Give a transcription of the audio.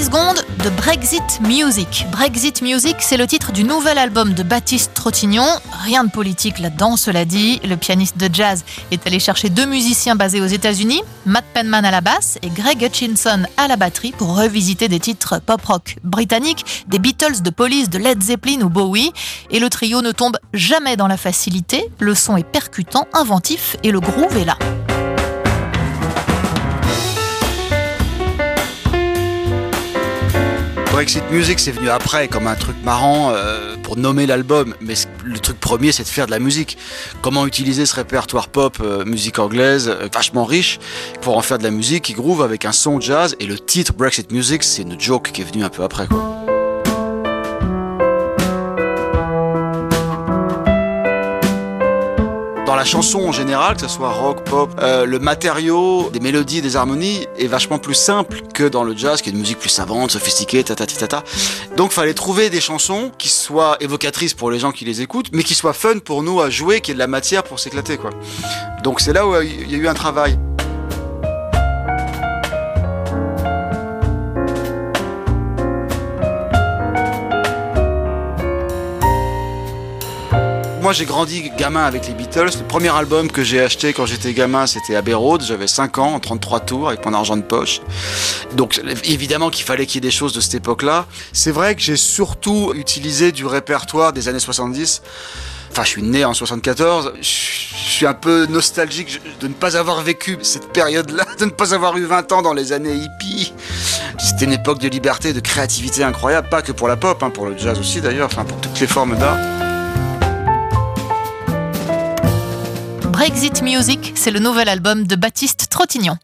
de Brexit Music. Brexit Music, c'est le titre du nouvel album de Baptiste Trottignon. Rien de politique là-dedans, cela dit. Le pianiste de jazz est allé chercher deux musiciens basés aux États-Unis, Matt Penman à la basse et Greg Hutchinson à la batterie pour revisiter des titres pop-rock britanniques, des Beatles, de Police, de Led Zeppelin ou Bowie. Et le trio ne tombe jamais dans la facilité. Le son est percutant, inventif et le groove est là. Brexit Music, c'est venu après comme un truc marrant euh, pour nommer l'album. Mais le truc premier, c'est de faire de la musique. Comment utiliser ce répertoire pop, euh, musique anglaise, euh, vachement riche, pour en faire de la musique qui groove avec un son jazz. Et le titre Brexit Music, c'est une joke qui est venue un peu après. Dans la chanson en général, que ce soit rock, pop, euh, le matériau des mélodies, des harmonies est vachement plus simple que dans le jazz, qui est une musique plus savante, sophistiquée, ta ta ta ta. Donc, fallait trouver des chansons qui soient évocatrices pour les gens qui les écoutent, mais qui soient fun pour nous à jouer, qui ait de la matière pour s'éclater, quoi. Donc, c'est là où il y a eu un travail. Moi, j'ai grandi gamin avec les Beatles. Le premier album que j'ai acheté quand j'étais gamin, c'était Abbey Road. J'avais 5 ans, en 33 tours, avec mon argent de poche. Donc, évidemment qu'il fallait qu'il y ait des choses de cette époque-là. C'est vrai que j'ai surtout utilisé du répertoire des années 70. Enfin, je suis né en 74. Je suis un peu nostalgique de ne pas avoir vécu cette période-là, de ne pas avoir eu 20 ans dans les années hippies. C'était une époque de liberté, de créativité incroyable, pas que pour la pop, hein, pour le jazz aussi d'ailleurs, enfin pour toutes les formes d'art. Brexit Music, c'est le nouvel album de Baptiste Trottignon.